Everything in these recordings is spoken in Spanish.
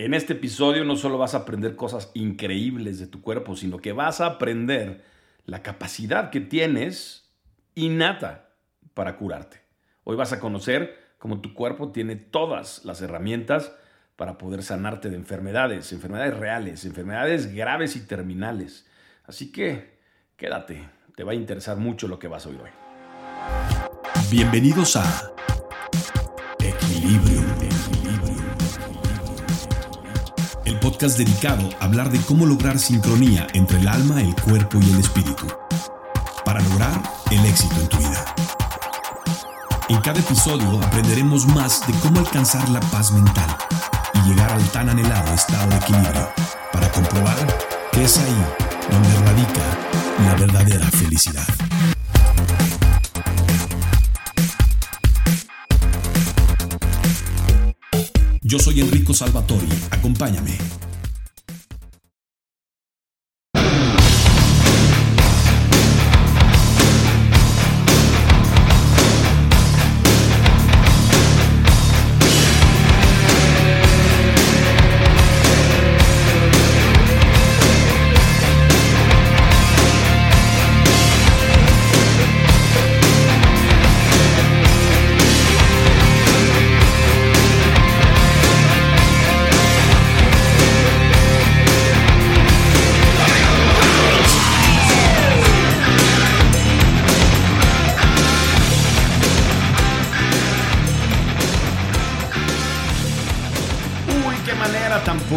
En este episodio no solo vas a aprender cosas increíbles de tu cuerpo, sino que vas a aprender la capacidad que tienes innata para curarte. Hoy vas a conocer cómo tu cuerpo tiene todas las herramientas para poder sanarte de enfermedades, enfermedades reales, enfermedades graves y terminales. Así que quédate, te va a interesar mucho lo que vas a oír hoy. Bienvenidos a Equilibrio. Podcast dedicado a hablar de cómo lograr sincronía entre el alma, el cuerpo y el espíritu. Para lograr el éxito en tu vida. En cada episodio aprenderemos más de cómo alcanzar la paz mental y llegar al tan anhelado estado de equilibrio para comprobar que es ahí donde radica la verdadera felicidad. Yo soy Enrico Salvatori, acompáñame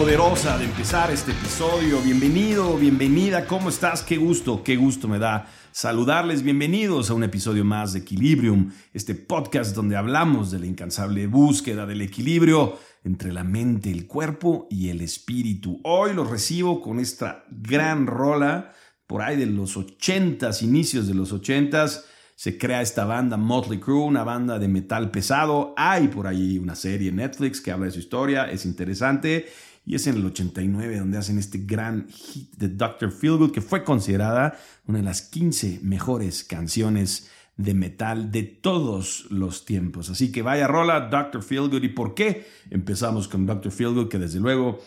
poderosa de empezar este episodio. Bienvenido, bienvenida, ¿cómo estás? Qué gusto, qué gusto me da saludarles. Bienvenidos a un episodio más de Equilibrium, este podcast donde hablamos de la incansable búsqueda del equilibrio entre la mente, el cuerpo y el espíritu. Hoy los recibo con esta gran rola por ahí de los ochentas, inicios de los ochentas se crea esta banda Motley Crue, una banda de metal pesado. Hay por ahí una serie en Netflix que habla de su historia, es interesante. Y es en el 89 donde hacen este gran hit de Dr. Feelgood, que fue considerada una de las 15 mejores canciones de metal de todos los tiempos. Así que vaya rola, Dr. Feelgood. ¿Y por qué empezamos con Dr. Feelgood? Que desde luego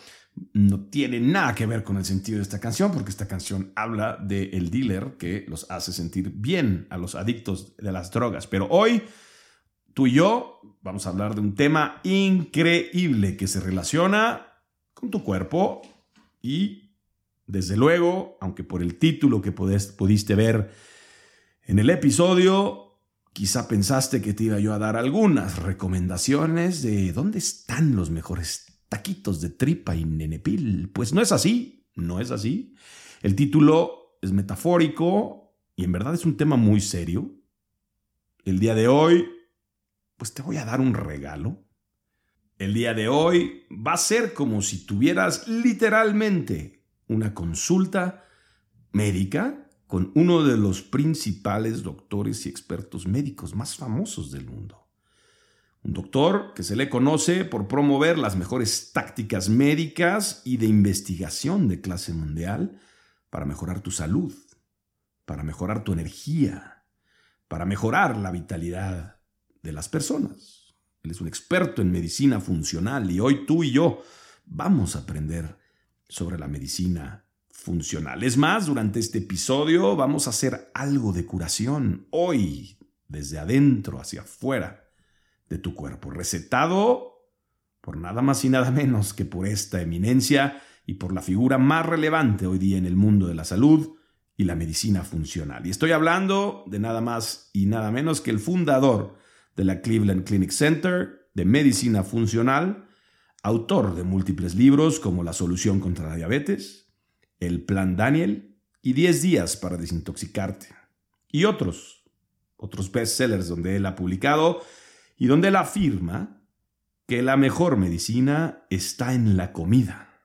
no tiene nada que ver con el sentido de esta canción, porque esta canción habla del dealer que los hace sentir bien a los adictos de las drogas. Pero hoy, tú y yo vamos a hablar de un tema increíble que se relaciona tu cuerpo y, desde luego, aunque por el título que pudiste ver en el episodio, quizá pensaste que te iba yo a dar algunas recomendaciones de dónde están los mejores taquitos de tripa y nenepil. Pues no es así, no es así. El título es metafórico y en verdad es un tema muy serio. El día de hoy, pues te voy a dar un regalo. El día de hoy va a ser como si tuvieras literalmente una consulta médica con uno de los principales doctores y expertos médicos más famosos del mundo. Un doctor que se le conoce por promover las mejores tácticas médicas y de investigación de clase mundial para mejorar tu salud, para mejorar tu energía, para mejorar la vitalidad de las personas. Él es un experto en medicina funcional y hoy tú y yo vamos a aprender sobre la medicina funcional. Es más, durante este episodio vamos a hacer algo de curación hoy, desde adentro hacia afuera de tu cuerpo, recetado por nada más y nada menos que por esta eminencia y por la figura más relevante hoy día en el mundo de la salud y la medicina funcional. Y estoy hablando de nada más y nada menos que el fundador de la Cleveland Clinic Center de Medicina Funcional, autor de múltiples libros como La solución contra la diabetes, El Plan Daniel y 10 días para desintoxicarte, y otros, otros bestsellers donde él ha publicado y donde él afirma que la mejor medicina está en la comida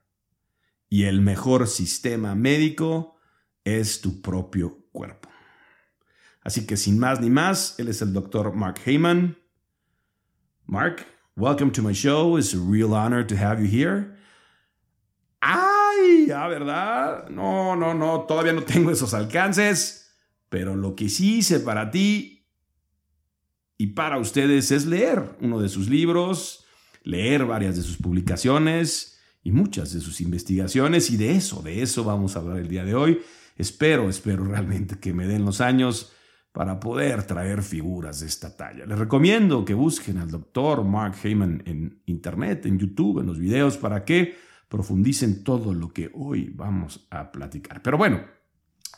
y el mejor sistema médico es tu propio cuerpo. Así que sin más ni más, él es el doctor Mark Heyman. Mark, welcome to my show. It's a real honor to have you here. ¡Ay! ¿Ah, verdad? No, no, no, todavía no tengo esos alcances, pero lo que sí hice para ti y para ustedes es leer uno de sus libros, leer varias de sus publicaciones y muchas de sus investigaciones y de eso, de eso vamos a hablar el día de hoy. Espero, espero realmente que me den los años para poder traer figuras de esta talla. Les recomiendo que busquen al doctor Mark Heyman en internet, en YouTube, en los videos, para que profundicen todo lo que hoy vamos a platicar. Pero bueno,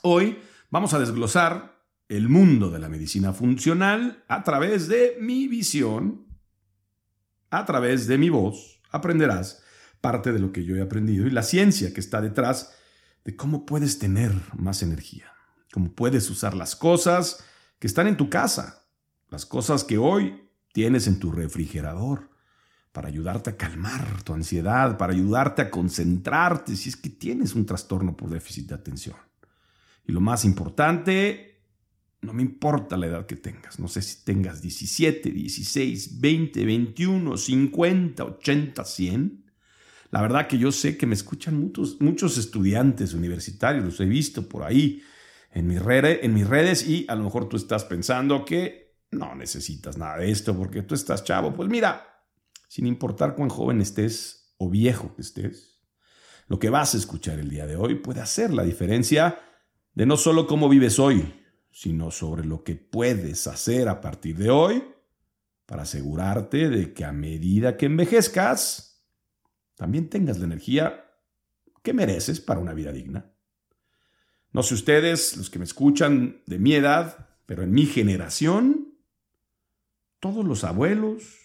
hoy vamos a desglosar el mundo de la medicina funcional a través de mi visión, a través de mi voz. Aprenderás parte de lo que yo he aprendido y la ciencia que está detrás de cómo puedes tener más energía, cómo puedes usar las cosas que están en tu casa, las cosas que hoy tienes en tu refrigerador, para ayudarte a calmar tu ansiedad, para ayudarte a concentrarte si es que tienes un trastorno por déficit de atención. Y lo más importante, no me importa la edad que tengas, no sé si tengas 17, 16, 20, 21, 50, 80, 100. La verdad que yo sé que me escuchan muchos, muchos estudiantes universitarios, los he visto por ahí en mis, redes, en mis redes y a lo mejor tú estás pensando que no necesitas nada de esto porque tú estás chavo. Pues mira, sin importar cuán joven estés o viejo que estés, lo que vas a escuchar el día de hoy puede hacer la diferencia de no solo cómo vives hoy, sino sobre lo que puedes hacer a partir de hoy para asegurarte de que a medida que envejezcas, también tengas la energía que mereces para una vida digna. No sé ustedes, los que me escuchan de mi edad, pero en mi generación, todos los abuelos,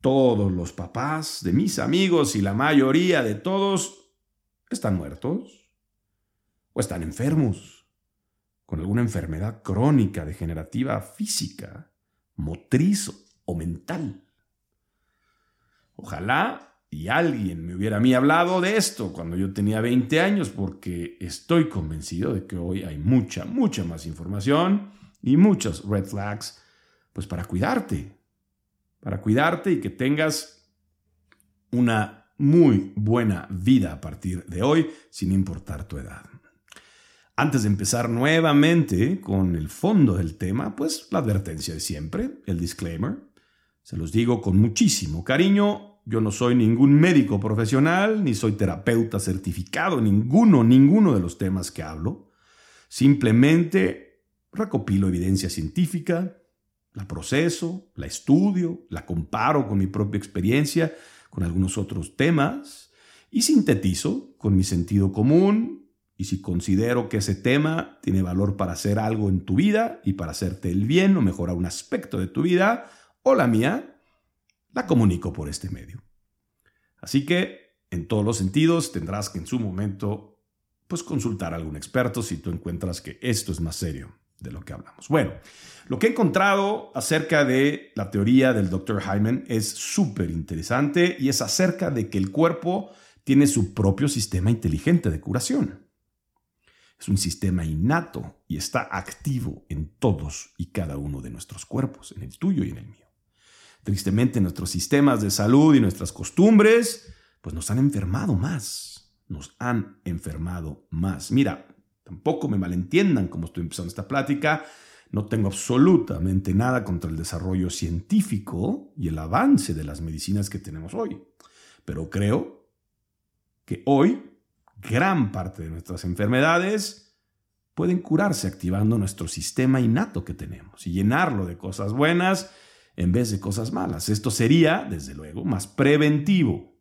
todos los papás de mis amigos y la mayoría de todos están muertos o están enfermos con alguna enfermedad crónica, degenerativa, física, motriz o mental. Ojalá y alguien me hubiera a mí hablado de esto cuando yo tenía 20 años, porque estoy convencido de que hoy hay mucha, mucha más información y muchos red flags, pues para cuidarte, para cuidarte y que tengas una muy buena vida a partir de hoy, sin importar tu edad. Antes de empezar nuevamente con el fondo del tema, pues la advertencia de siempre, el disclaimer. Se los digo con muchísimo cariño, yo no soy ningún médico profesional, ni soy terapeuta certificado, ninguno, ninguno de los temas que hablo. Simplemente recopilo evidencia científica, la proceso, la estudio, la comparo con mi propia experiencia, con algunos otros temas, y sintetizo con mi sentido común, y si considero que ese tema tiene valor para hacer algo en tu vida y para hacerte el bien o mejorar un aspecto de tu vida o la mía, la comunico por este medio. Así que, en todos los sentidos, tendrás que en su momento, pues consultar a algún experto si tú encuentras que esto es más serio de lo que hablamos. Bueno, lo que he encontrado acerca de la teoría del Dr. Hyman es súper interesante y es acerca de que el cuerpo tiene su propio sistema inteligente de curación. Es un sistema innato y está activo en todos y cada uno de nuestros cuerpos, en el tuyo y en el mío. Tristemente nuestros sistemas de salud y nuestras costumbres pues nos han enfermado más, nos han enfermado más. Mira, tampoco me malentiendan como estoy empezando esta plática, no tengo absolutamente nada contra el desarrollo científico y el avance de las medicinas que tenemos hoy, pero creo que hoy gran parte de nuestras enfermedades pueden curarse activando nuestro sistema innato que tenemos y llenarlo de cosas buenas en vez de cosas malas. Esto sería, desde luego, más preventivo,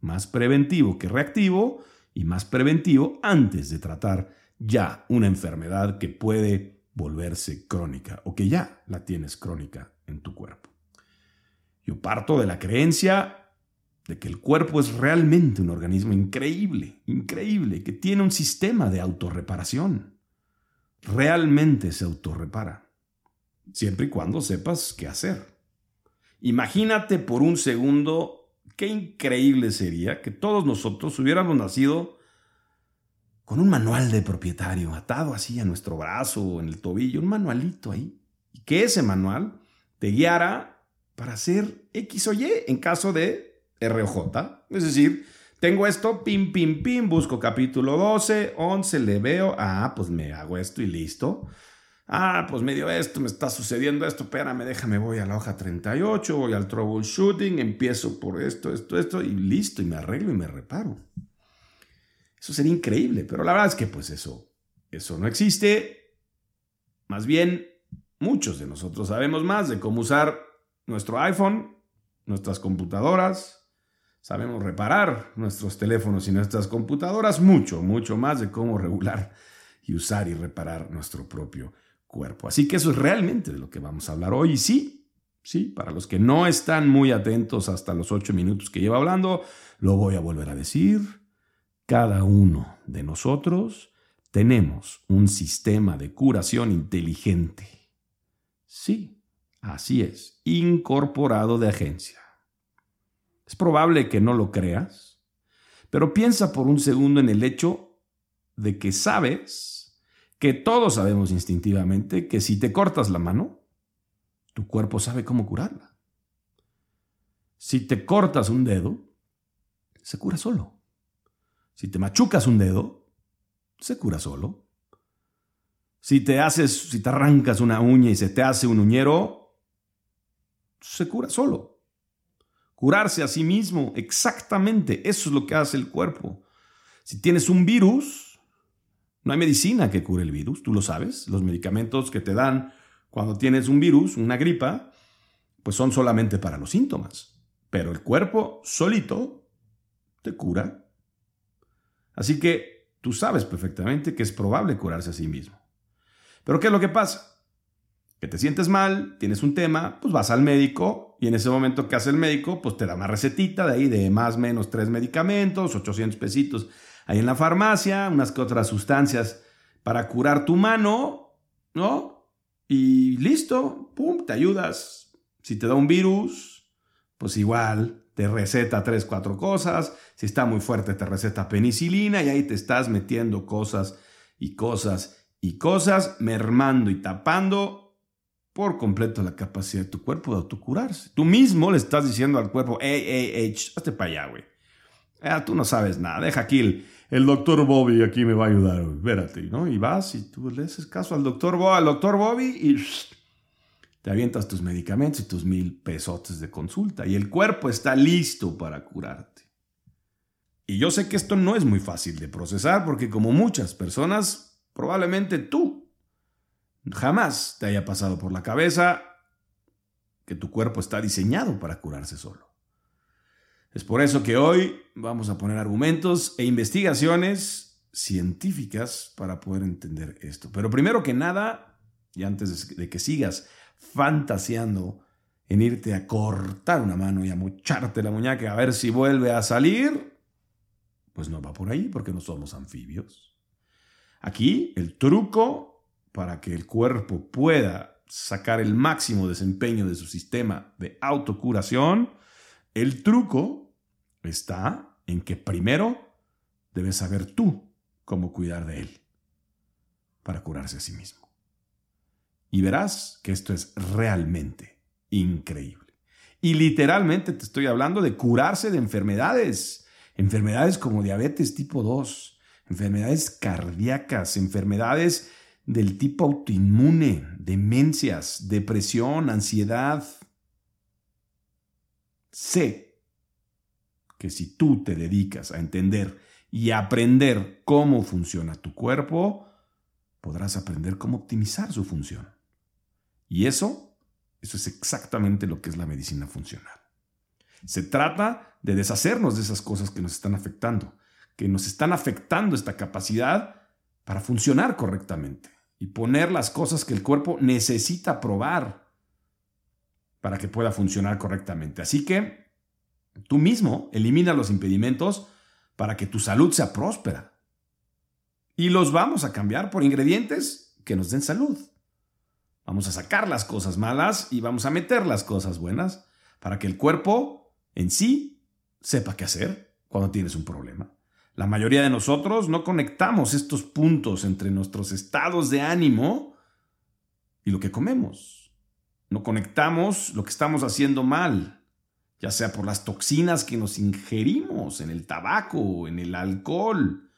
más preventivo que reactivo y más preventivo antes de tratar ya una enfermedad que puede volverse crónica o que ya la tienes crónica en tu cuerpo. Yo parto de la creencia de que el cuerpo es realmente un organismo increíble, increíble, que tiene un sistema de autorreparación. Realmente se autorrepara, siempre y cuando sepas qué hacer. Imagínate por un segundo qué increíble sería que todos nosotros hubiéramos nacido con un manual de propietario atado así a nuestro brazo o en el tobillo, un manualito ahí, y que ese manual te guiara para hacer X o Y en caso de ROJ. Es decir, tengo esto, pim, pim, pim, busco capítulo 12, 11, le veo, ah, pues me hago esto y listo. Ah, pues me dio esto, me está sucediendo esto, espérame, déjame, voy a la hoja 38, voy al troubleshooting, empiezo por esto, esto, esto, y listo, y me arreglo y me reparo. Eso sería increíble, pero la verdad es que pues eso, eso no existe. Más bien, muchos de nosotros sabemos más de cómo usar nuestro iPhone, nuestras computadoras, sabemos reparar nuestros teléfonos y nuestras computadoras, mucho, mucho más de cómo regular y usar y reparar nuestro propio cuerpo. Así que eso es realmente de lo que vamos a hablar hoy. Y sí, sí, para los que no están muy atentos hasta los ocho minutos que llevo hablando, lo voy a volver a decir. Cada uno de nosotros tenemos un sistema de curación inteligente. Sí, así es, incorporado de agencia. Es probable que no lo creas, pero piensa por un segundo en el hecho de que sabes que todos sabemos instintivamente que si te cortas la mano, tu cuerpo sabe cómo curarla. Si te cortas un dedo, se cura solo. Si te machucas un dedo, se cura solo. Si te haces, si te arrancas una uña y se te hace un uñero, se cura solo. Curarse a sí mismo, exactamente, eso es lo que hace el cuerpo. Si tienes un virus, no hay medicina que cure el virus, tú lo sabes. Los medicamentos que te dan cuando tienes un virus, una gripa, pues son solamente para los síntomas. Pero el cuerpo solito te cura. Así que tú sabes perfectamente que es probable curarse a sí mismo. Pero ¿qué es lo que pasa? Que te sientes mal, tienes un tema, pues vas al médico y en ese momento que hace el médico, pues te da una recetita de ahí de más menos tres medicamentos, 800 pesitos hay en la farmacia, unas que otras sustancias para curar tu mano, ¿no? Y listo, pum, te ayudas. Si te da un virus, pues igual te receta tres, cuatro cosas. Si está muy fuerte, te receta penicilina y ahí te estás metiendo cosas y cosas y cosas, mermando y tapando por completo la capacidad de tu cuerpo de autocurarse. Tú mismo le estás diciendo al cuerpo, hey, hey, hey, hazte para allá, güey. Ah, tú no sabes nada, deja aquí el, el doctor Bobby aquí me va a ayudar, espérate, ¿no? Y vas y tú le haces caso al doctor, Bobby, al doctor Bobby y te avientas tus medicamentos y tus mil pesotes de consulta y el cuerpo está listo para curarte. Y yo sé que esto no es muy fácil de procesar porque como muchas personas, probablemente tú jamás te haya pasado por la cabeza que tu cuerpo está diseñado para curarse solo. Es por eso que hoy vamos a poner argumentos e investigaciones científicas para poder entender esto. Pero primero que nada, y antes de que sigas fantaseando en irte a cortar una mano y a mocharte la muñeca a ver si vuelve a salir, pues no va por ahí porque no somos anfibios. Aquí el truco para que el cuerpo pueda sacar el máximo desempeño de su sistema de autocuración el truco está en que primero debes saber tú cómo cuidar de él para curarse a sí mismo. Y verás que esto es realmente increíble. Y literalmente te estoy hablando de curarse de enfermedades, enfermedades como diabetes tipo 2, enfermedades cardíacas, enfermedades del tipo autoinmune, demencias, depresión, ansiedad, Sé que si tú te dedicas a entender y aprender cómo funciona tu cuerpo, podrás aprender cómo optimizar su función. Y eso, eso es exactamente lo que es la medicina funcional. Se trata de deshacernos de esas cosas que nos están afectando, que nos están afectando esta capacidad para funcionar correctamente y poner las cosas que el cuerpo necesita probar para que pueda funcionar correctamente. Así que tú mismo elimina los impedimentos para que tu salud sea próspera. Y los vamos a cambiar por ingredientes que nos den salud. Vamos a sacar las cosas malas y vamos a meter las cosas buenas para que el cuerpo en sí sepa qué hacer cuando tienes un problema. La mayoría de nosotros no conectamos estos puntos entre nuestros estados de ánimo y lo que comemos. No conectamos lo que estamos haciendo mal, ya sea por las toxinas que nos ingerimos en el tabaco, en el alcohol,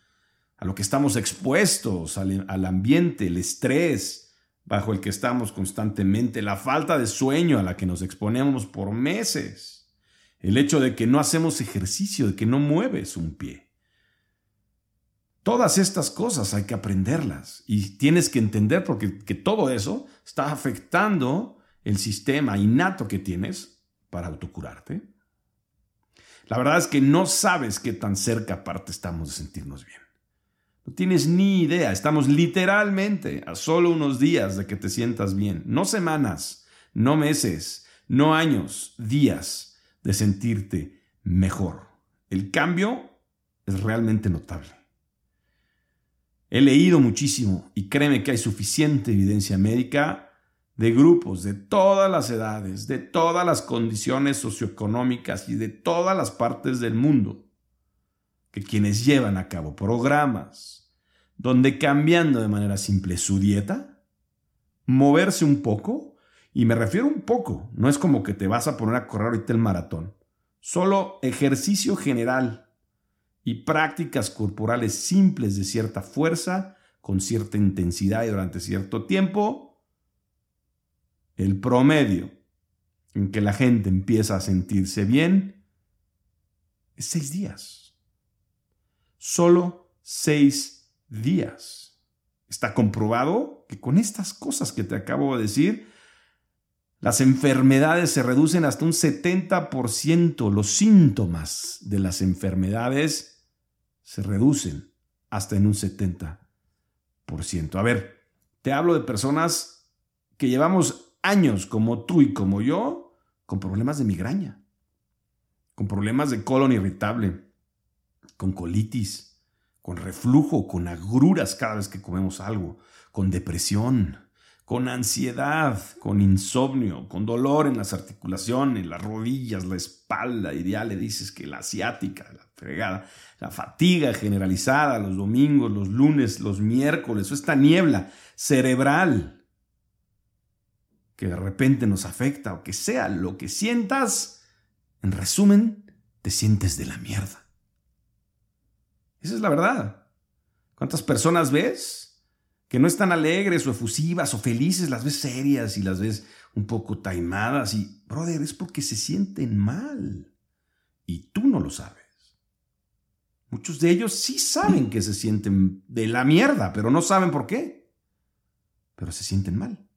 a lo que estamos expuestos, al, ambiente, el estrés, bajo el que estamos constantemente, la falta de sueño a la que nos exponemos por meses, el hecho de que no hacemos ejercicio, de que no mueves un pie. Todas estas cosas hay que aprenderlas y tienes que entender porque que todo eso está afectando el sistema innato que tienes para autocurarte. La verdad es que no sabes qué tan cerca aparte estamos de sentirnos bien. No tienes ni idea, estamos literalmente a solo unos días de que te sientas bien, no semanas, no meses, no años, días de sentirte mejor. El cambio es realmente notable. He leído muchísimo y créeme que hay suficiente evidencia médica de grupos de todas las edades, de todas las condiciones socioeconómicas y de todas las partes del mundo que quienes llevan a cabo programas donde cambiando de manera simple su dieta, moverse un poco, y me refiero un poco, no es como que te vas a poner a correr ahorita el maratón, solo ejercicio general y prácticas corporales simples de cierta fuerza, con cierta intensidad y durante cierto tiempo, el promedio en que la gente empieza a sentirse bien es seis días solo seis días. Está comprobado que con estas cosas que te acabo de decir, las enfermedades se reducen hasta un 70%. Los síntomas de las enfermedades se reducen hasta en un 70%. A ver, te hablo de personas que llevamos años como tú y como yo con problemas de migraña, con problemas de colon irritable, con colitis, con reflujo, con agruras cada vez que comemos algo, con depresión, con ansiedad, con insomnio, con dolor en las articulaciones, las rodillas, la espalda, y ya le dices que la asiática, la fregada, la fatiga generalizada los domingos, los lunes, los miércoles, esta niebla cerebral que de repente nos afecta, o que sea lo que sientas, en resumen, te sientes de la mierda. Esa es la verdad. ¿Cuántas personas ves que no están alegres o efusivas o felices? Las ves serias y las ves un poco taimadas y, brother, es porque se sienten mal. Y tú no lo sabes. Muchos de ellos sí saben que se sienten de la mierda, pero no saben por qué. Pero se sienten mal.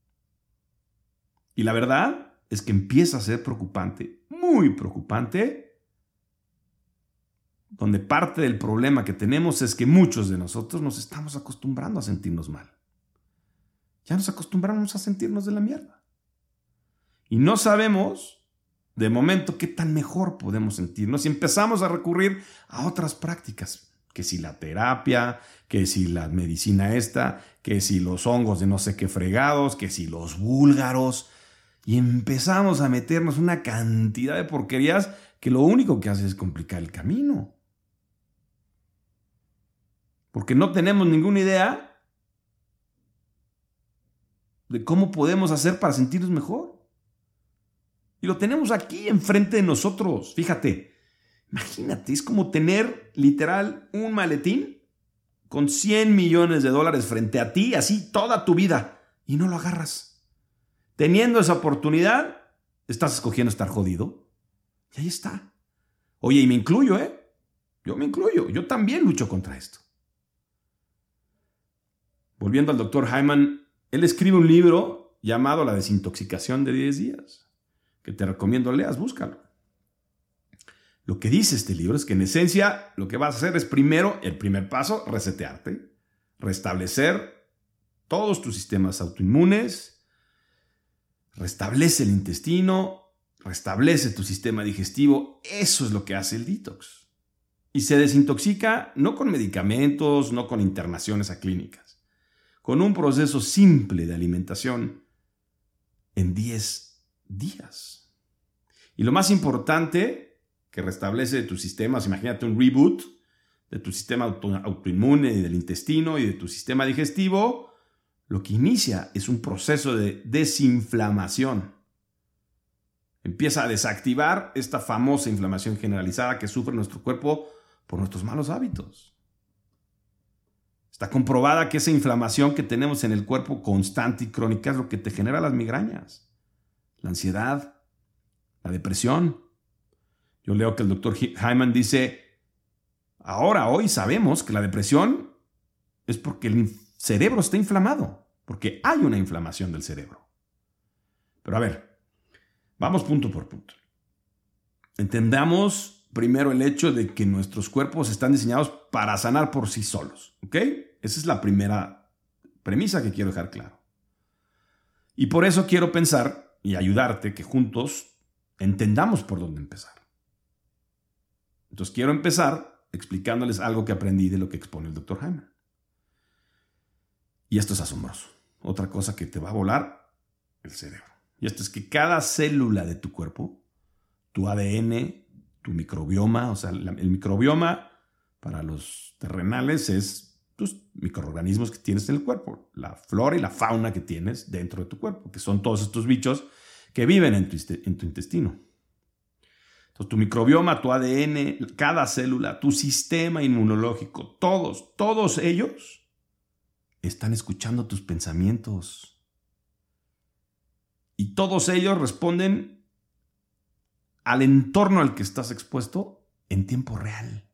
Y la verdad es que empieza a ser preocupante, muy preocupante, donde parte del problema que tenemos es que muchos de nosotros nos estamos acostumbrando a sentirnos mal. Ya nos acostumbramos a sentirnos de la mierda. Y no sabemos de momento qué tan mejor podemos sentirnos y empezamos a recurrir a otras prácticas, que si la terapia, que si la medicina esta, que si los hongos de no sé qué fregados, que si los búlgaros, y empezamos a meternos una cantidad de porquerías que lo único que hace es complicar el camino porque no tenemos ninguna idea de cómo podemos hacer para sentirnos mejor. Y lo tenemos aquí enfrente de nosotros. Fíjate, imagínate, es como tener literal un maletín con 100 millones de dólares frente a ti, así toda tu vida, y no lo agarras. Teniendo esa oportunidad, estás escogiendo estar jodido. Y ahí está. Oye, y me incluyo, ¿eh? Yo me incluyo. Yo también lucho contra esto. Volviendo al doctor Hyman, él escribe un libro llamado La desintoxicación de 10 días, que te recomiendo leas, búscalo. Lo que dice este libro es que en esencia lo que vas a hacer es primero, el primer paso, resetearte, restablecer todos tus sistemas autoinmunes, restablece el intestino, restablece tu sistema digestivo, eso es lo que hace el detox. Y se desintoxica no con medicamentos, no con internaciones a clínicas con un proceso simple de alimentación en 10 días. Y lo más importante que restablece tus sistemas, imagínate un reboot de tu sistema autoinmune y del intestino y de tu sistema digestivo, lo que inicia es un proceso de desinflamación. Empieza a desactivar esta famosa inflamación generalizada que sufre nuestro cuerpo por nuestros malos hábitos. Está comprobada que esa inflamación que tenemos en el cuerpo constante y crónica es lo que te genera las migrañas, la ansiedad, la depresión. Yo leo que el doctor Hyman dice, ahora, hoy sabemos que la depresión es porque el cerebro está inflamado, porque hay una inflamación del cerebro. Pero a ver, vamos punto por punto. Entendamos primero el hecho de que nuestros cuerpos están diseñados para sanar por sí solos, ¿ok? Esa es la primera premisa que quiero dejar claro. Y por eso quiero pensar y ayudarte que juntos entendamos por dónde empezar. Entonces quiero empezar explicándoles algo que aprendí de lo que expone el doctor Jaime. Y esto es asombroso. Otra cosa que te va a volar el cerebro. Y esto es que cada célula de tu cuerpo, tu ADN, tu microbioma, o sea, el microbioma para los terrenales es tus microorganismos que tienes en el cuerpo, la flora y la fauna que tienes dentro de tu cuerpo, que son todos estos bichos que viven en tu, en tu intestino. Entonces, tu microbioma, tu ADN, cada célula, tu sistema inmunológico, todos, todos ellos están escuchando tus pensamientos. Y todos ellos responden al entorno al que estás expuesto en tiempo real.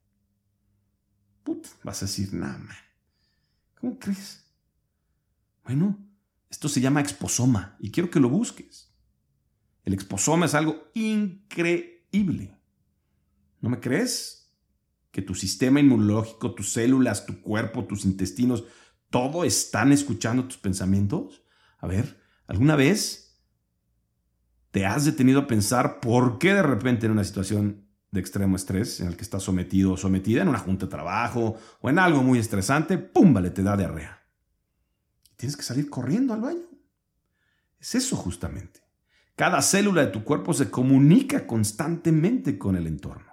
Vas a decir, nada. ¿Cómo crees? Bueno, esto se llama exposoma y quiero que lo busques. El exposoma es algo increíble. ¿No me crees? Que tu sistema inmunológico, tus células, tu cuerpo, tus intestinos, todo están escuchando tus pensamientos? A ver, ¿alguna vez te has detenido a pensar por qué de repente en una situación de extremo estrés en el que estás sometido o sometida en una junta de trabajo o en algo muy estresante, ¡pum! Vale, te da diarrea. Tienes que salir corriendo al baño. Es eso justamente. Cada célula de tu cuerpo se comunica constantemente con el entorno.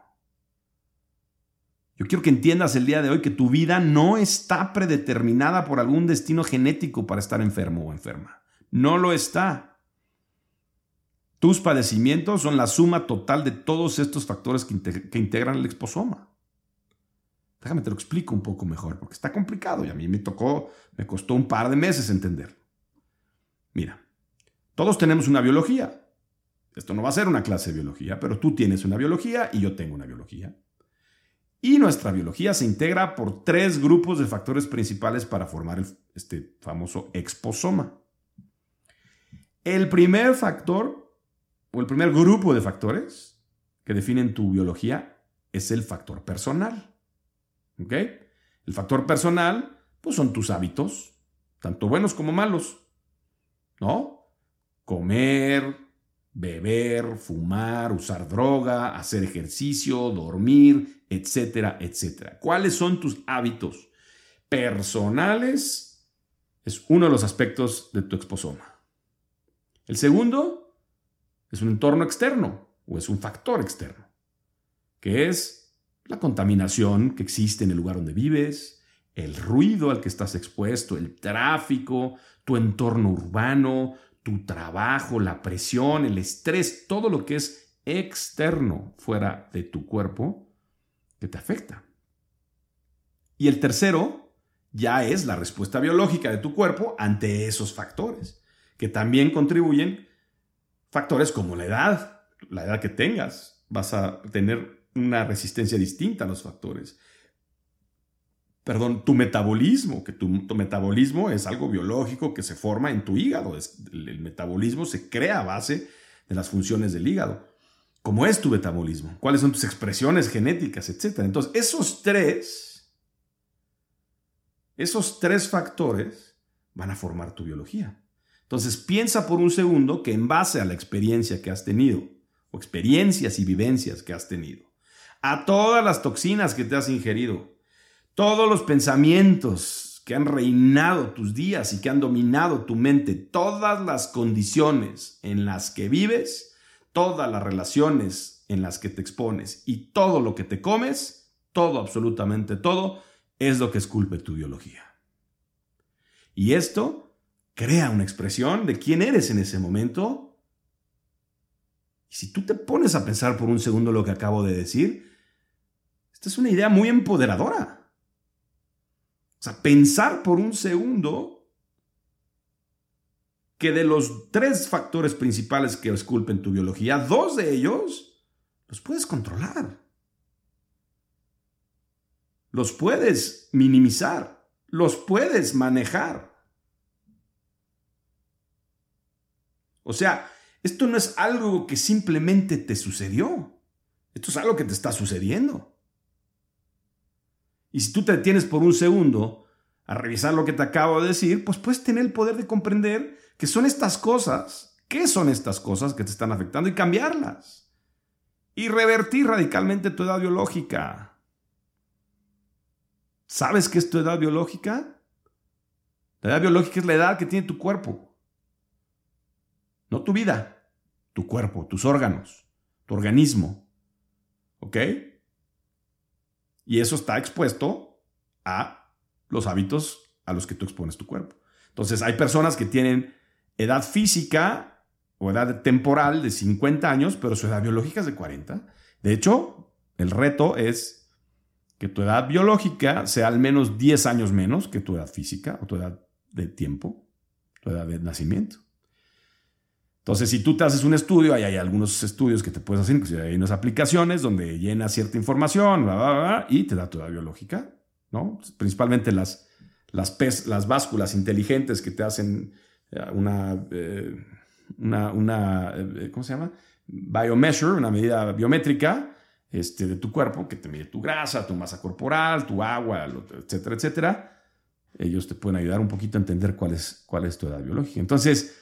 Yo quiero que entiendas el día de hoy que tu vida no está predeterminada por algún destino genético para estar enfermo o enferma. No lo está. Tus padecimientos son la suma total de todos estos factores que, integran el exposoma. Déjame te lo explico un poco mejor, porque está complicado y a mí me tocó, me costó un par de meses entenderlo. Mira, todos tenemos una biología. Esto no va a ser una clase de biología, pero tú tienes una biología y yo tengo una biología. Y nuestra biología se integra por tres grupos de factores principales para formar este famoso exposoma. El primer factor, o el primer grupo de factores que definen tu biología, es el factor personal. ¿Ok? El factor personal, pues son tus hábitos, tanto buenos como malos. ¿No? Comer, beber, fumar, usar droga, hacer ejercicio, dormir, etcétera, etcétera. ¿Cuáles son tus hábitos personales? Es uno de los aspectos de tu exposoma. El segundo es un entorno externo o es un factor externo, que es la contaminación que existe en el lugar donde vives, el ruido al que estás expuesto, el tráfico, tu entorno urbano, tu trabajo, la presión, el estrés, todo lo que es externo fuera de tu cuerpo que te afecta. Y el tercero ya es la respuesta biológica de tu cuerpo ante esos factores, que también contribuyen factores como la edad, la edad que tengas, vas a tener una resistencia distinta a los factores. Perdón, tu metabolismo, que tu, metabolismo es algo biológico que se forma en tu hígado. el metabolismo se crea a base de las funciones del hígado cómo es tu metabolismo, cuáles son tus expresiones genéticas, etc. Entonces, esos tres, esos tres factores van a formar tu biología. Entonces, piensa por un segundo que en base a la experiencia que has tenido, o experiencias y vivencias que has tenido, a todas las toxinas que te has ingerido, todos los pensamientos que han reinado tus días y que han dominado tu mente, todas las condiciones en las que vives, todas las relaciones en las que te expones y todo lo que te comes, todo, absolutamente todo, es lo que esculpe tu biología. Y esto crea una expresión de quién eres en ese momento. Y si tú te pones a pensar por un segundo lo que acabo de decir, esta es una idea muy empoderadora. O sea, pensar por un segundo que de los tres factores principales que esculpen tu biología, dos de ellos los puedes controlar. Los puedes minimizar. Los puedes manejar. O sea, esto no es algo que simplemente te sucedió. Esto es algo que te está sucediendo. Y si tú te detienes por un segundo a revisar lo que te acabo de decir, pues puedes tener el poder de comprender que son estas cosas, qué son estas cosas que te están afectando y cambiarlas. Y revertir radicalmente tu edad biológica. ¿Sabes qué es tu edad biológica? La edad biológica es la edad que tiene tu cuerpo. No tu vida, tu cuerpo, tus órganos, tu organismo. ¿Ok? Y eso está expuesto a los hábitos a los que tú expones tu cuerpo. Entonces, hay personas que tienen edad física o edad temporal de 50 años, pero su edad biológica es de 40. De hecho, el reto es que tu edad biológica sea al menos 10 años menos que tu edad física o tu edad de tiempo, tu edad de nacimiento. Entonces, si tú te haces un estudio, hay, hay algunos estudios que te puedes hacer, inclusive hay unas aplicaciones donde llenas cierta información, y te da tu edad biológica, ¿no? Principalmente las, las, las básculas inteligentes que te hacen eh, una, eh, una, una eh, ¿cómo se llama? Biomeasure, una medida biométrica este, de tu cuerpo que te mide tu grasa, tu masa corporal, tu agua, etcétera, etcétera. Ellos te pueden ayudar un poquito a entender cuál es, cuál es tu edad biológica. Entonces,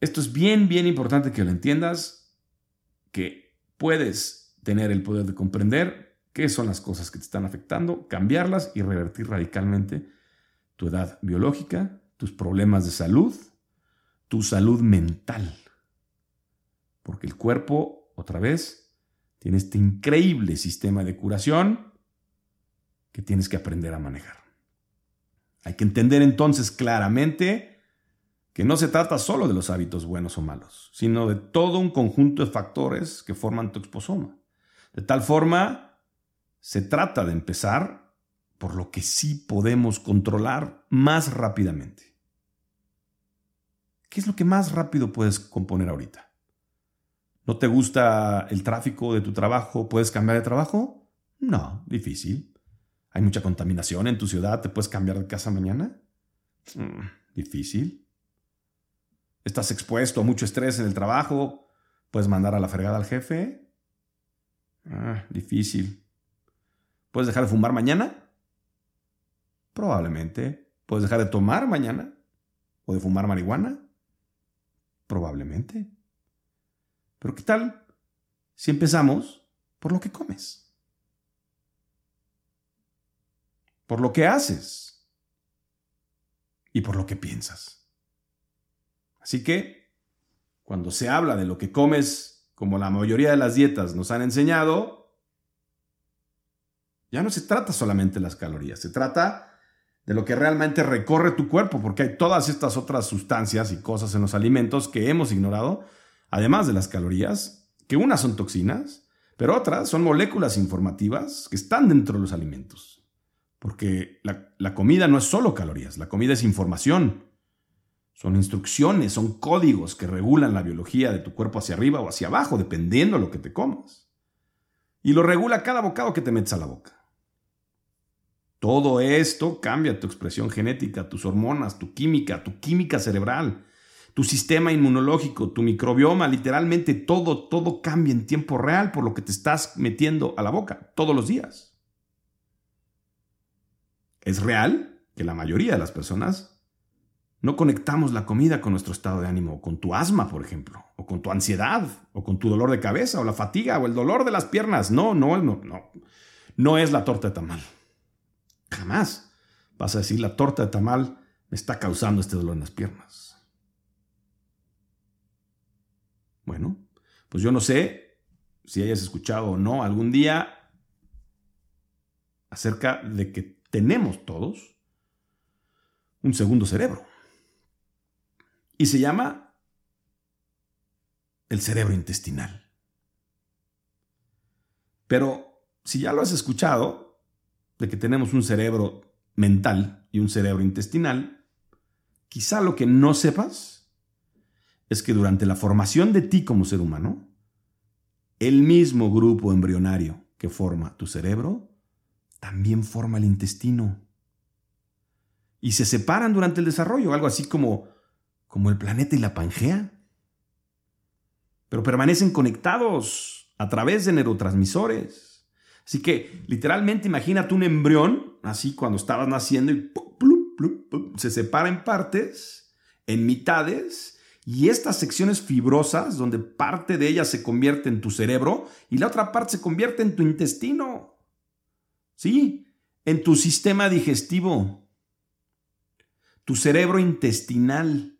esto es bien, bien importante que lo entiendas, que puedes tener el poder de comprender qué son las cosas que te están afectando, cambiarlas y revertir radicalmente tu edad biológica, tus problemas de salud, tu salud mental. Porque el cuerpo, otra vez, tiene este increíble sistema de curación que tienes que aprender a manejar. Hay que entender entonces claramente que no se trata solo de los hábitos buenos o malos, sino de todo un conjunto de factores que forman tu exposoma. De tal forma, se trata de empezar por lo que sí podemos controlar más rápidamente. ¿Qué es lo que más rápido puedes componer ahorita? ¿No te gusta el tráfico de tu trabajo? ¿Puedes cambiar de trabajo? No, difícil. ¿Hay mucha contaminación en tu ciudad? ¿Te puedes cambiar de casa mañana? Mm, difícil. ¿Estás expuesto a mucho estrés en el trabajo? ¿Puedes mandar a la fregada al jefe? Ah, difícil. ¿Puedes dejar de fumar mañana? Probablemente. ¿Puedes dejar de tomar mañana? ¿O de fumar marihuana? Probablemente. Pero ¿qué tal si empezamos por lo que comes? Por lo que haces y por lo que piensas. Así que, cuando se habla de lo que comes, como la mayoría de las dietas nos han enseñado, ya no se trata solamente de las calorías, se trata de lo que realmente recorre tu cuerpo, porque hay todas estas otras sustancias y cosas en los alimentos que hemos ignorado, además de las calorías, que unas son toxinas, pero otras son moléculas informativas que están dentro de los alimentos. Porque la, comida no es solo calorías, la comida es información. Son instrucciones, son códigos que regulan la biología de tu cuerpo hacia arriba o hacia abajo, dependiendo de lo que te comas. Y lo regula cada bocado que te metes a la boca. Todo esto cambia tu expresión genética, tus hormonas, tu química, tu química cerebral, tu sistema inmunológico, tu microbioma, literalmente todo, todo cambia en tiempo real por lo que te estás metiendo a la boca todos los días. Es real que la mayoría de las personas no conectamos la comida con nuestro estado de ánimo, con tu asma, por ejemplo, o con tu ansiedad, o con tu dolor de cabeza, o la fatiga, o el dolor de las piernas. No, no, no, no. No es la torta de tamal. Jamás vas a decir la torta de tamal me está causando este dolor en las piernas. Bueno, pues yo no sé si hayas escuchado o no algún día acerca de que tenemos todos un segundo cerebro. Y se llama el cerebro intestinal. Pero si ya lo has escuchado, de que tenemos un cerebro mental y un cerebro intestinal, quizá lo que no sepas es que durante la formación de ti como ser humano, el mismo grupo embrionario que forma tu cerebro también forma el intestino. Y se separan durante el desarrollo, algo así como, como el planeta y la Pangea. Pero permanecen conectados a través de neurotransmisores. Así que literalmente imagínate un embrión, así cuando estabas naciendo y se separa en partes, en mitades, y estas secciones fibrosas, donde parte de ellas se convierte en tu cerebro y la otra parte se convierte en tu intestino. Sí, en tu sistema digestivo, tu cerebro intestinal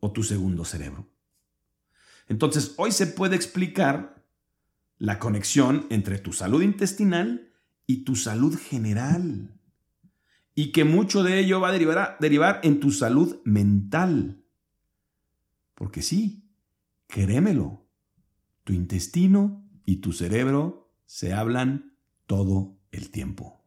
o tu segundo cerebro. Entonces, hoy se puede explicar la conexión entre tu salud intestinal y tu salud general. Y que mucho de ello va a derivar, derivar en tu salud mental. Porque sí, créemelo, tu intestino y tu cerebro se hablan todo el tiempo.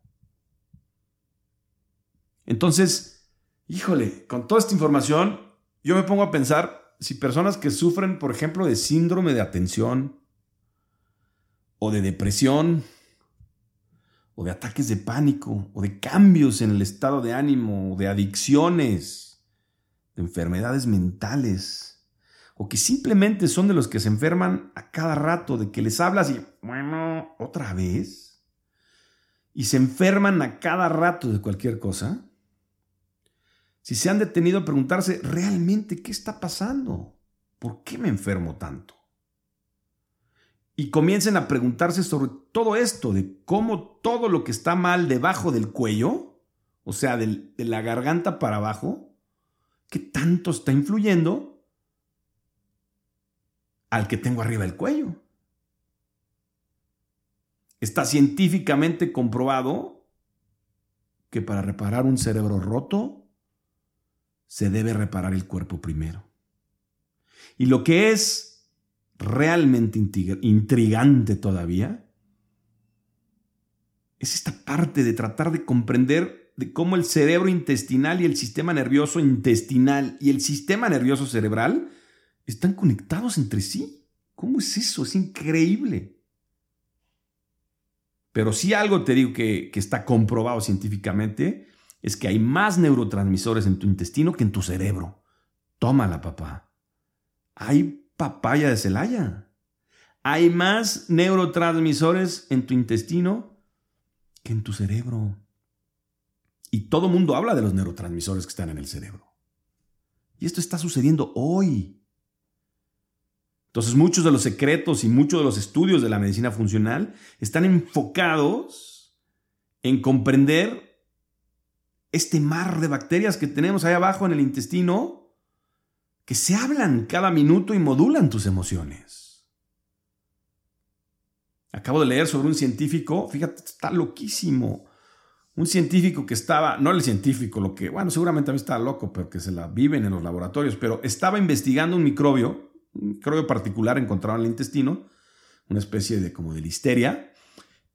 Entonces, híjole, con toda esta información, yo me pongo a pensar si personas que sufren, por ejemplo, de síndrome de atención, o de depresión, o de ataques de pánico, o de cambios en el estado de ánimo, o de adicciones, de enfermedades mentales, o que simplemente son de los que se enferman a cada rato, de que les hablas y, bueno, otra vez, y se enferman a cada rato de cualquier cosa, si se han detenido a preguntarse realmente qué está pasando, por qué me enfermo tanto. Y comiencen a preguntarse sobre todo esto, de cómo todo lo que está mal debajo del cuello, o sea, de la garganta para abajo, qué tanto está influyendo al que tengo arriba del cuello. Está científicamente comprobado que para reparar un cerebro roto se debe reparar el cuerpo primero. Y lo que es realmente intrigante todavía es esta parte de tratar de comprender de cómo el cerebro intestinal y el sistema nervioso intestinal y el sistema nervioso cerebral están conectados entre sí. ¿Cómo es eso? Es increíble. Pero si algo te digo que, que está comprobado científicamente, es que hay más neurotransmisores en tu intestino que en tu cerebro. Tómala, papá. Hay papaya de Celaya. Hay más neurotransmisores en tu intestino que en tu cerebro. Y todo mundo habla de los neurotransmisores que están en el cerebro. Y esto está sucediendo hoy. Entonces muchos de los secretos y muchos de los estudios de la medicina funcional están enfocados en comprender este mar de bacterias que tenemos ahí abajo en el intestino que se hablan cada minuto y modulan tus emociones. Acabo de leer sobre un científico, fíjate, está loquísimo. Un científico que estaba, no el científico, lo que, bueno, seguramente también estaba loco, pero que se la viven en los laboratorios, pero estaba investigando un microbio un microbio particular encontrado en el intestino, una especie de como de listeria,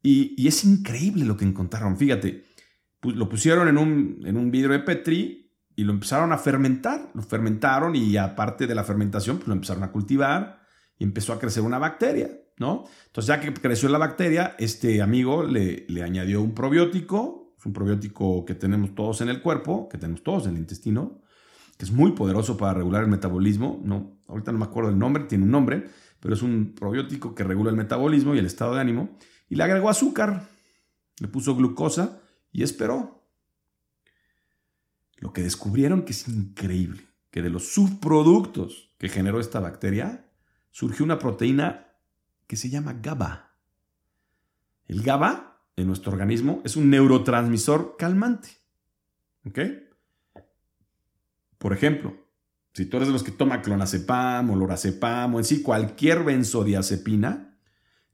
y, es increíble lo que encontraron. Fíjate, lo pusieron en un, en un vidrio de Petri y lo empezaron a fermentar, lo fermentaron y aparte de la fermentación, pues lo empezaron a cultivar y empezó a crecer una bacteria, ¿no? Entonces ya que creció la bacteria, este amigo le, le añadió un probiótico, es un probiótico que tenemos todos en el cuerpo, que tenemos todos en el intestino, que es muy poderoso para regular el metabolismo. No, ahorita no me acuerdo del nombre, tiene un nombre, pero es un probiótico que regula el metabolismo y el estado de ánimo. Y le agregó azúcar, le puso glucosa y esperó. Lo que descubrieron que es increíble, que de los subproductos que generó esta bacteria, surgió una proteína que se llama GABA. El GABA en nuestro organismo es un neurotransmisor calmante. ¿Ok? Por ejemplo, si tú eres de los que toma clonazepam o lorazepam o en sí cualquier benzodiazepina,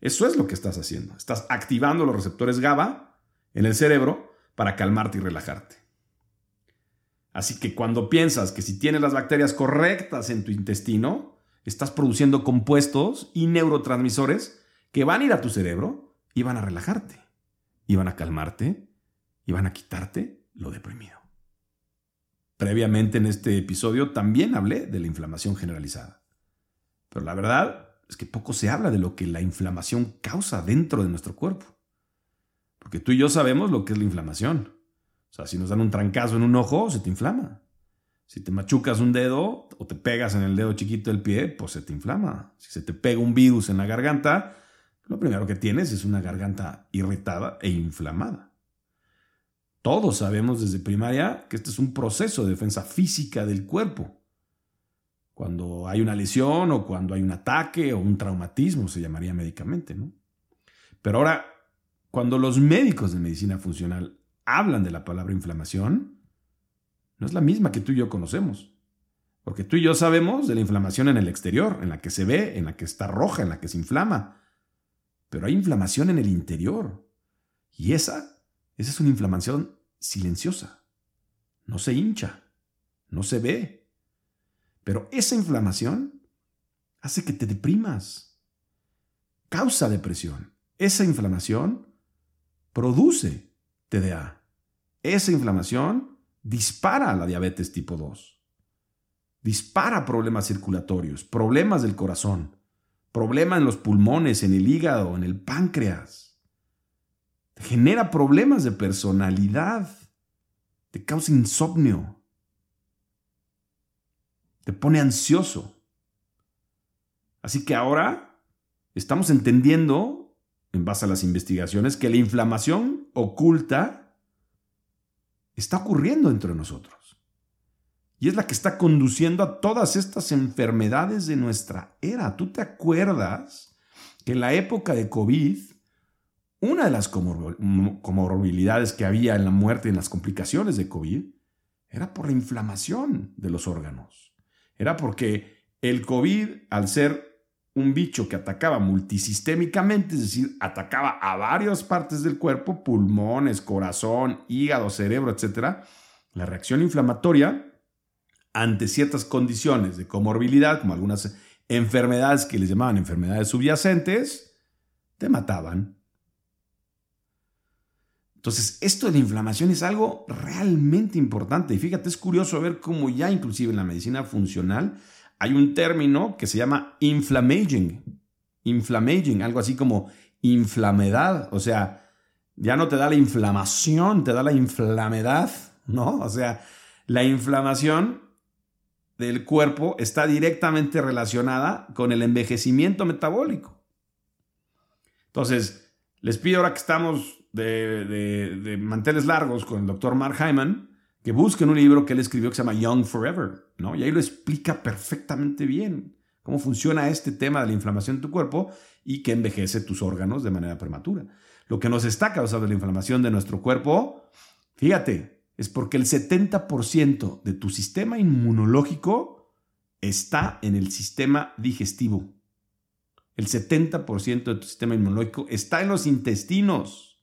eso es lo que estás haciendo. Estás activando los receptores GABA en el cerebro para calmarte y relajarte. Así que cuando piensas que si tienes las bacterias correctas en tu intestino, estás produciendo compuestos y neurotransmisores que van a ir a tu cerebro y van a relajarte. y van a calmarte y van a quitarte lo deprimido. Previamente en este episodio también hablé de la inflamación generalizada. Pero la verdad es que poco se habla de lo que la inflamación causa dentro de nuestro cuerpo. Porque tú y yo sabemos lo que es la inflamación. O sea, si nos dan un trancazo en un ojo, se te inflama. Si te machucas un dedo o te pegas en el dedo chiquito del pie, pues se te inflama. Si se te pega un virus en la garganta, lo primero que tienes es una garganta irritada e inflamada. Todos sabemos desde primaria que este es un proceso de defensa física del cuerpo. Cuando hay una lesión o cuando hay un ataque o un traumatismo, se llamaría médicamente, ¿no? Pero ahora, cuando los médicos de medicina funcional hablan de la palabra inflamación, no es la misma que tú y yo conocemos. Porque tú y yo sabemos de la inflamación en el exterior, en la que se ve, en la que está roja, en la que se inflama. Pero hay inflamación en el interior. Y esa, esa es una inflamación silenciosa. No se hincha, no se ve. Pero esa inflamación hace que te deprimas. Causa depresión. Esa inflamación produce TDA. Esa inflamación dispara la diabetes tipo 2. Dispara problemas circulatorios, problemas del corazón, problema en los pulmones, en el hígado, en el páncreas. Te genera problemas de personalidad. Te causa insomnio. Te pone ansioso. Así que ahora estamos entendiendo, en base a las investigaciones, que la inflamación oculta está ocurriendo entre nosotros y es la que está conduciendo a todas estas enfermedades de nuestra era. ¿Tú te acuerdas que en la época de COVID, una de las comorbilidades que había en la muerte y en las complicaciones de COVID era por la inflamación de los órganos? Era porque el COVID, al ser un bicho que atacaba multisistémicamente, es decir, atacaba a varias partes del cuerpo, pulmones, corazón, hígado, cerebro, etc., la reacción inflamatoria ante ciertas condiciones de comorbilidad, como algunas enfermedades que les llamaban enfermedades subyacentes, te mataban. Entonces, esto de la inflamación es algo realmente importante. Y fíjate, es curioso ver cómo ya inclusive en la medicina funcional hay un término que se llama inflammaging. Inflammaging, algo así como inflamedad. O sea, ya no te da la inflamación, te da la inflamedad, ¿no? O sea, la inflamación del cuerpo está directamente relacionada con el envejecimiento metabólico. Entonces, les pido ahora que estamos de, manteles largos con el doctor Mark Hyman, que busquen un libro que él escribió que se llama Young Forever, ¿no? Y ahí lo explica perfectamente bien cómo funciona este tema de la inflamación de tu cuerpo y que envejece tus órganos de manera prematura. Lo que nos está causando la inflamación de nuestro cuerpo, fíjate, es porque el 70% de tu sistema inmunológico está en el sistema digestivo. El 70% de tu sistema inmunológico está en los intestinos.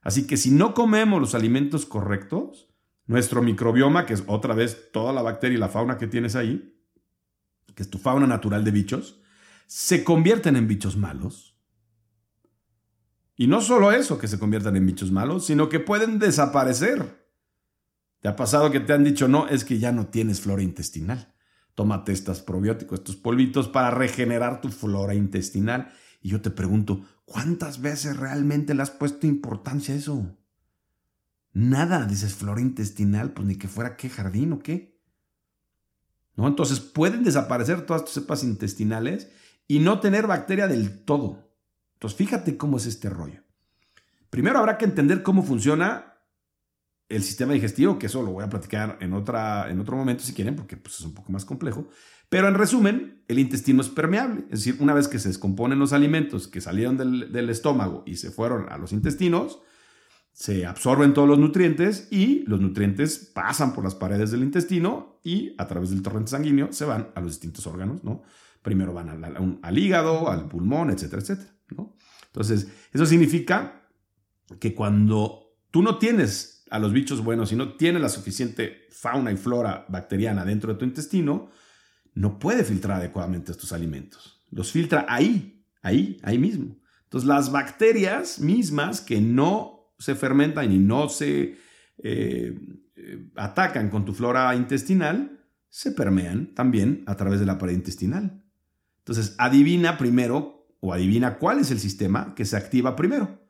Así que si no comemos los alimentos correctos, nuestro microbioma, que es otra vez toda la bacteria y la fauna que tienes ahí, que es tu fauna natural de bichos, se convierten en bichos malos. Y no solo eso, que se conviertan en bichos malos, sino que pueden desaparecer. ¿Te ha pasado que te han dicho, no, es que ya no tienes flora intestinal? Tómate estos probióticos, estos polvitos para regenerar tu flora intestinal. Y yo te pregunto, ¿cuántas veces realmente le has puesto importancia a eso? Nada, dices flora intestinal, pues ni que fuera qué jardín o qué. ¿No? Entonces pueden desaparecer todas tus cepas intestinales y no tener bacteria del todo. Entonces fíjate cómo es este rollo. Primero habrá que entender cómo funciona el sistema digestivo, que eso lo voy a platicar en, otra, en otro momento si quieren, porque pues, es un poco más complejo. Pero en resumen, el intestino es permeable. Es decir, una vez que se descomponen los alimentos que salieron del, del estómago y se fueron a los intestinos, se absorben todos los nutrientes y los nutrientes pasan por las paredes del intestino y a través del torrente sanguíneo se van a los distintos órganos, ¿no? Primero van al, hígado, al pulmón, etcétera, etcétera, ¿no? Entonces, eso significa que cuando tú no tienes a los bichos buenos, si no tiene la suficiente fauna y flora bacteriana dentro de tu intestino, no puede filtrar adecuadamente estos alimentos. Los filtra ahí, ahí, ahí mismo. Entonces, las bacterias mismas que no se fermentan y no se eh, eh, atacan con tu flora intestinal, se permean también a través de la pared intestinal. Entonces, adivina primero o adivina cuál es el sistema que se activa primero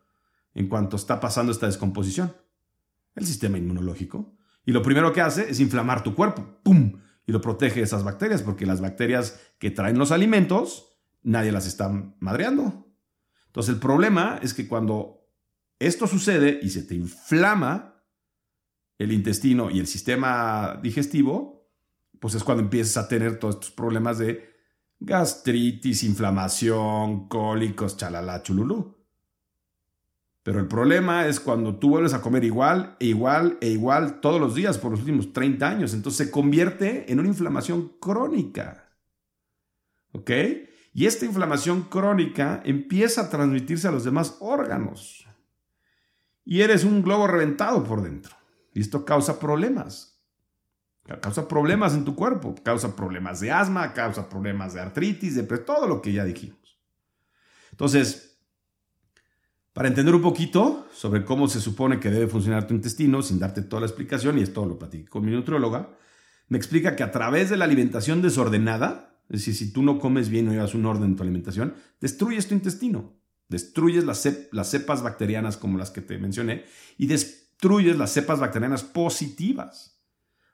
en cuanto está pasando esta descomposición. El sistema inmunológico. Y lo primero que hace es inflamar tu cuerpo. ¡Pum! Y lo protege de esas bacterias, porque las bacterias que traen los alimentos, nadie las está madreando. Entonces el problema es que cuando esto sucede y se te inflama el intestino y el sistema digestivo, pues es cuando empiezas a tener todos estos problemas de gastritis, inflamación, cólicos, chalala, chululú. Pero el problema es cuando tú vuelves a comer igual e igual e igual todos los días por los últimos 30 años. Entonces se convierte en una inflamación crónica. ¿Ok? Y esta inflamación crónica empieza a transmitirse a los demás órganos. Y eres un globo reventado por dentro. Y esto causa problemas. Causa problemas en tu cuerpo. Causa problemas de asma, causa problemas de artritis, de todo lo que ya dijimos. Entonces, para entender un poquito sobre cómo se supone que debe funcionar tu intestino, sin darte toda la explicación, y esto lo platiqué con mi nutrióloga, me explica que a través de la alimentación desordenada, es decir, si tú no comes bien o llevas un orden en tu alimentación, destruyes tu intestino, destruyes las, cepas bacterianas como las que te mencioné, y destruyes las cepas bacterianas positivas.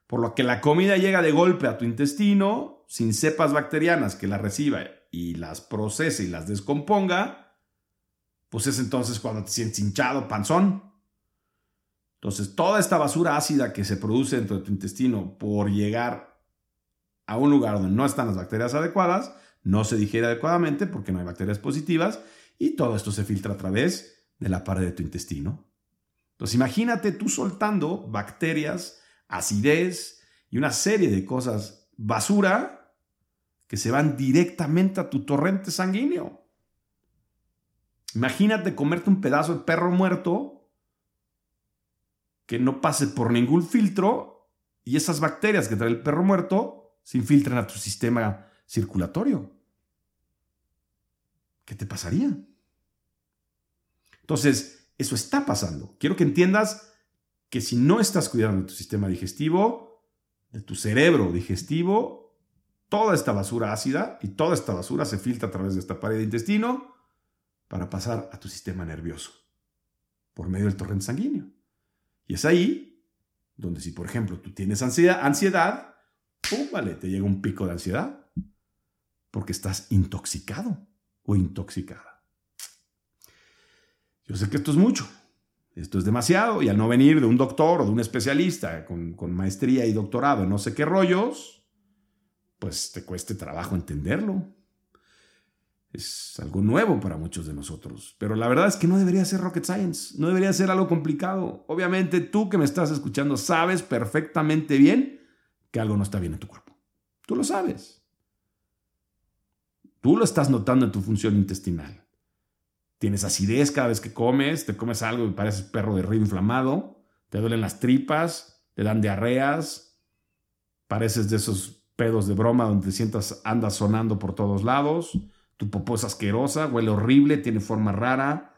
Por lo que la comida llega de golpe a tu intestino, sin cepas bacterianas que la reciba y las procese y las descomponga, pues es entonces cuando te sientes hinchado, panzón. Entonces, toda esta basura ácida que se produce dentro de tu intestino por llegar a un lugar donde no están las bacterias adecuadas, no se digiere adecuadamente porque no hay bacterias positivas y todo esto se filtra a través de la pared de tu intestino. Entonces, imagínate tú soltando bacterias, acidez y una serie de cosas basura que se van directamente a tu torrente sanguíneo. Imagínate comerte un pedazo de perro muerto que no pase por ningún filtro y esas bacterias que trae el perro muerto se infiltran a tu sistema circulatorio. ¿Qué te pasaría? Entonces, eso está pasando. Quiero que entiendas que si no estás cuidando de tu sistema digestivo, de tu cerebro digestivo, toda esta basura ácida y toda esta basura se filtra a través de esta pared de intestino para pasar a tu sistema nervioso por medio del torrente sanguíneo. Y es ahí donde si, por ejemplo, tú tienes ansiedad, ansiedad ¡pum! Vale, te llega un pico de ansiedad porque estás intoxicado o intoxicada. Yo sé que esto es mucho, esto es demasiado, y al no venir de un doctor o de un especialista con, con maestría y doctorado no sé qué rollos, pues te cueste trabajo entenderlo. Es algo nuevo para muchos de nosotros, pero la verdad es que no debería ser rocket science, no debería ser algo complicado. Obviamente tú que me estás escuchando sabes perfectamente bien que algo no está bien en tu cuerpo. Tú lo sabes. Tú lo estás notando en tu función intestinal. Tienes acidez cada vez que comes, te comes algo y pareces perro de río inflamado, te duelen las tripas, te dan diarreas, pareces de esos pedos de broma donde te sientas, andas sonando por todos lados tu popó es asquerosa, huele horrible, tiene forma rara,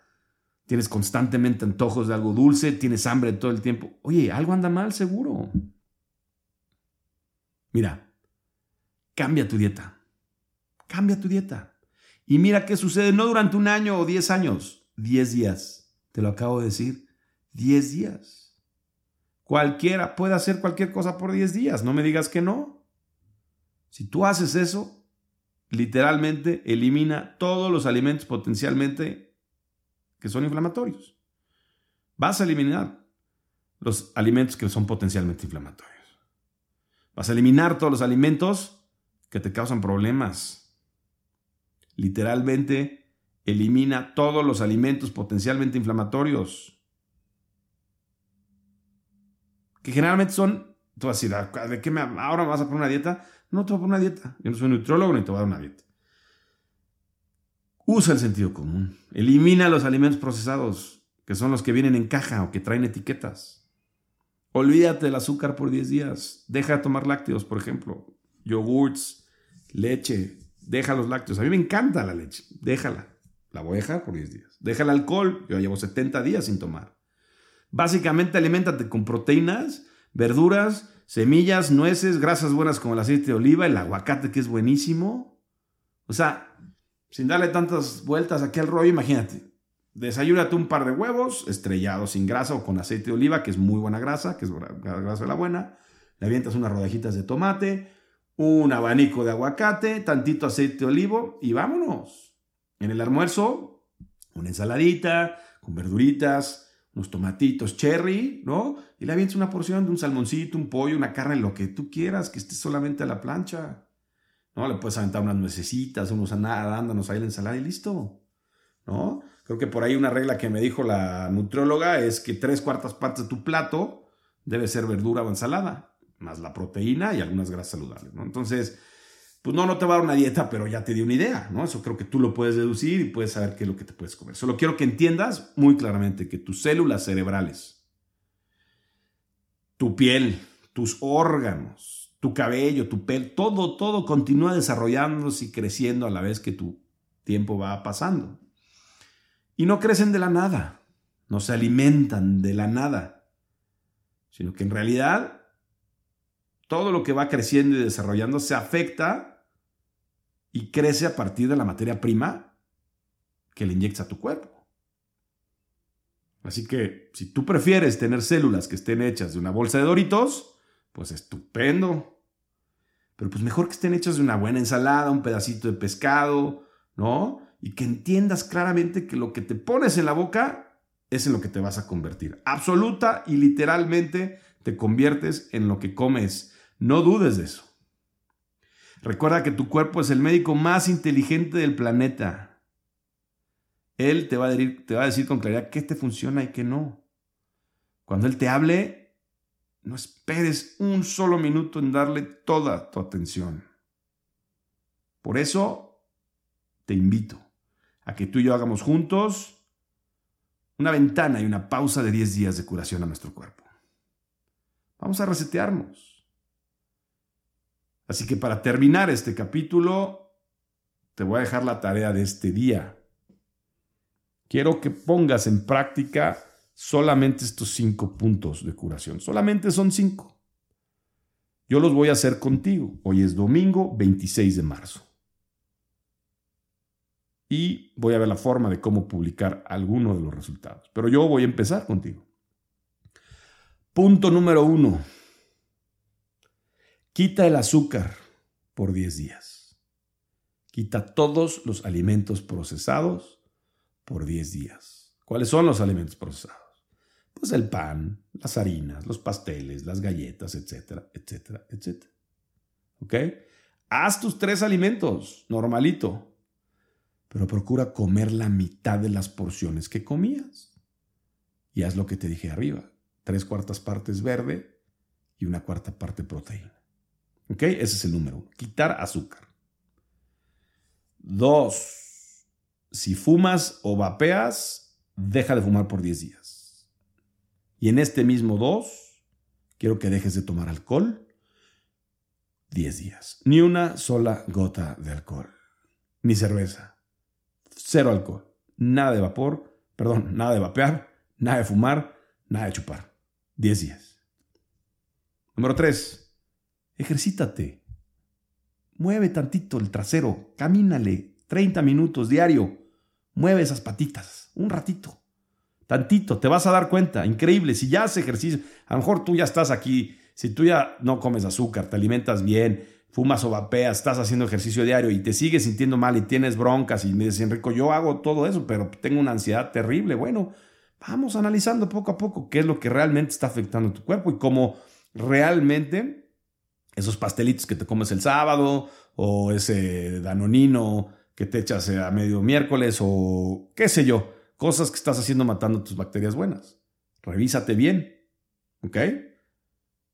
tienes constantemente antojos de algo dulce, tienes hambre todo el tiempo. Oye, algo anda mal seguro. Mira, cambia tu dieta. Cambia tu dieta. Y mira qué sucede, no durante un año o diez años, diez días. Te lo acabo de decir, diez días. Cualquiera puede hacer cualquier cosa por diez días, no me digas que no. Si tú haces eso, literalmente elimina todos los alimentos potencialmente que son inflamatorios. Vas a eliminar los alimentos que son potencialmente inflamatorios. Vas a eliminar todos los alimentos que te causan problemas. Literalmente elimina todos los alimentos potencialmente inflamatorios. Que generalmente son, tú vas a decir, ah, ¿de qué me, ahora vas a poner una dieta? No te voy a poner una dieta. Yo no soy nutriólogo ni te voy a dar una dieta. Usa el sentido común. Elimina los alimentos procesados, que son los que vienen en caja o que traen etiquetas. Olvídate del azúcar por 10 días. Deja de tomar lácteos, por ejemplo. Yogurts, leche. Deja los lácteos. A mí me encanta la leche. Déjala. La voy a dejar por 10 días. Deja el alcohol, yo llevo 70 días sin tomar. Básicamente aliméntate con proteínas, verduras, semillas, nueces, grasas buenas como el aceite de oliva, el aguacate que es buenísimo. O sea, sin darle tantas vueltas aquí al rollo, imagínate. Desayúnate un par de huevos estrellados sin grasa o con aceite de oliva, que es muy buena grasa, que es grasa la buena. Le avientas unas rodajitas de tomate, un abanico de aguacate, tantito aceite de olivo y vámonos. En el almuerzo, una ensaladita con verduritas, unos tomatitos cherry, ¿no? Y le avientas una porción de un salmoncito, un pollo, una carne, lo que tú quieras, que esté solamente a la plancha. ¿No? Le puedes aventar unas nuecesitas, unos arándanos ahí a la ensalada y listo. ¿No? Creo que por ahí una regla que me dijo la nutrióloga es que tres cuartas partes de tu plato debe ser verdura o ensalada, más la proteína y algunas grasas saludables, ¿no? Entonces, pues no, no te va a dar una dieta, pero ya te di una idea, ¿no? Eso creo que tú lo puedes deducir y puedes saber qué es lo que te puedes comer. Solo quiero que entiendas muy claramente que tus células cerebrales, tu piel, tus órganos, tu cabello, tu pelo, todo, todo continúa desarrollándose y creciendo a la vez que tu tiempo va pasando. Y no crecen de la nada, no se alimentan de la nada, sino que en realidad todo lo que va creciendo y desarrollando se afecta y crece a partir de la materia prima que le inyectas a tu cuerpo. Así que si tú prefieres tener células que estén hechas de una bolsa de doritos, pues estupendo. Pero pues mejor que estén hechas de una buena ensalada, un pedacito de pescado, ¿no? Y que entiendas claramente que lo que te pones en la boca es en lo que te vas a convertir. Absoluta y literalmente te conviertes en lo que comes. No dudes de eso. Recuerda que tu cuerpo es el médico más inteligente del planeta. Él te va, a decir, va a decir con claridad qué te funciona y qué no. Cuando Él te hable, no esperes un solo minuto en darle toda tu atención. Por eso, te invito a que tú y yo hagamos juntos una ventana y una pausa de 10 días de curación a nuestro cuerpo. Vamos a resetearnos. Así que para terminar este capítulo, te voy a dejar la tarea de este día. Quiero que pongas en práctica solamente estos cinco puntos de curación. Solamente son cinco. Yo los voy a hacer contigo. Hoy es domingo 26 de marzo. Y voy a ver la forma de cómo publicar alguno de los resultados. Pero yo voy a empezar contigo. Punto número uno. Quita el azúcar por 10 días. Quita todos los alimentos procesados por 10 días. ¿Cuáles son los alimentos procesados? Pues el pan, las harinas, los pasteles, las galletas, etcétera, etcétera, etcétera. ¿Ok? Haz tus tres alimentos, normalito. Pero procura comer la mitad de las porciones que comías. Y haz lo que te dije arriba. Tres cuartas partes verde y una cuarta parte proteína. ¿Ok? Ese es el número uno. Quitar azúcar. Dos, si fumas o vapeas, deja de fumar por 10 días. Y en este mismo dos, quiero que dejes de tomar alcohol 10 días. Ni una sola gota de alcohol. Ni cerveza. Cero alcohol. Nada de vapor. Perdón, nada de vapear. Nada de fumar. Nada de chupar. 10 días. Número 3 ejercítate. Mueve tantito el trasero, camínale 30 minutos diario. Mueve esas patitas, un ratito. Tantito, te vas a dar cuenta, increíble, si ya haces ejercicio, a lo mejor tú ya estás aquí, si tú ya no comes azúcar, te alimentas bien, fumas o vapeas, estás haciendo ejercicio diario y te sigues sintiendo mal y tienes broncas y me dices, Enrico, yo hago todo eso, pero tengo una ansiedad terrible. Bueno, vamos analizando poco a poco qué es lo que realmente está afectando tu cuerpo y cómo realmente esos pastelitos que te comes el sábado o ese danonino que te echas a medio miércoles o qué sé yo, cosas que estás haciendo matando tus bacterias buenas. Revísate bien, ¿ok?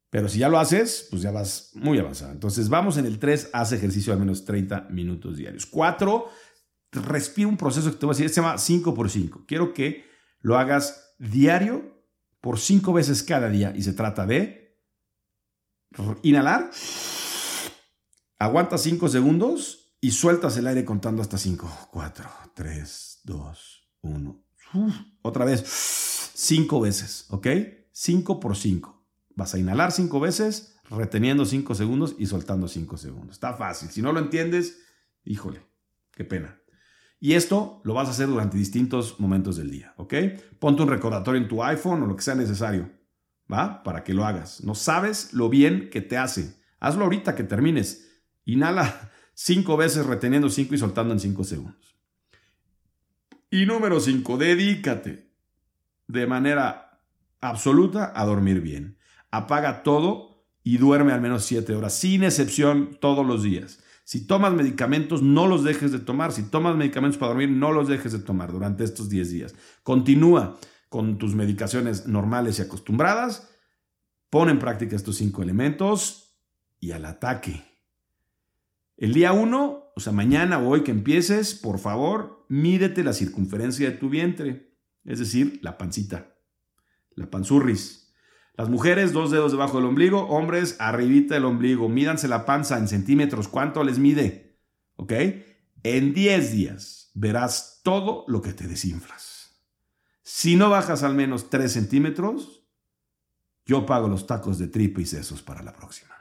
Pero si ya lo haces, pues ya vas muy avanzado. Entonces vamos en el 3, haz ejercicio al menos 30 minutos diarios. 4, respira un proceso que te voy a decir, se llama 5 por 5. Quiero que lo hagas diario por 5 veces cada día y se trata de Inhalar. Aguanta 5 segundos y sueltas el aire contando hasta 5. 4, 3, 2, 1. Otra vez, 5 veces, ¿ok? 5 por 5. Vas a inhalar 5 veces, reteniendo 5 segundos y soltando 5 segundos. Está fácil. Si no lo entiendes, híjole, qué pena. Y esto lo vas a hacer durante distintos momentos del día, ¿ok? Ponte un recordatorio en tu iPhone o lo que sea necesario, ¿va? Para que lo hagas. No sabes lo bien que te hace. Hazlo ahorita que termines. Inhala cinco veces reteniendo cinco y soltando en cinco segundos. Y número cinco, dedícate de manera absoluta a dormir bien. Apaga todo y duerme al menos siete horas, sin excepción, todos los días. Si tomas medicamentos, no los dejes de tomar. Si tomas medicamentos para dormir, no los dejes de tomar durante estos 10 días. Continúa con tus medicaciones normales y acostumbradas. Pon en práctica estos cinco elementos y al ataque. El día 1, o sea, mañana o hoy que empieces, por favor, mídete la circunferencia de tu vientre, es decir, la pancita, la panzurris. Las mujeres, dos dedos debajo del ombligo, hombres, arribita del ombligo. Mídanse la panza en centímetros. ¿Cuánto les mide? ¿Ok? En 10 días verás todo lo que te desinflas. Si no bajas al menos 3 centímetros, yo pago los tacos de tripa y sesos para la próxima.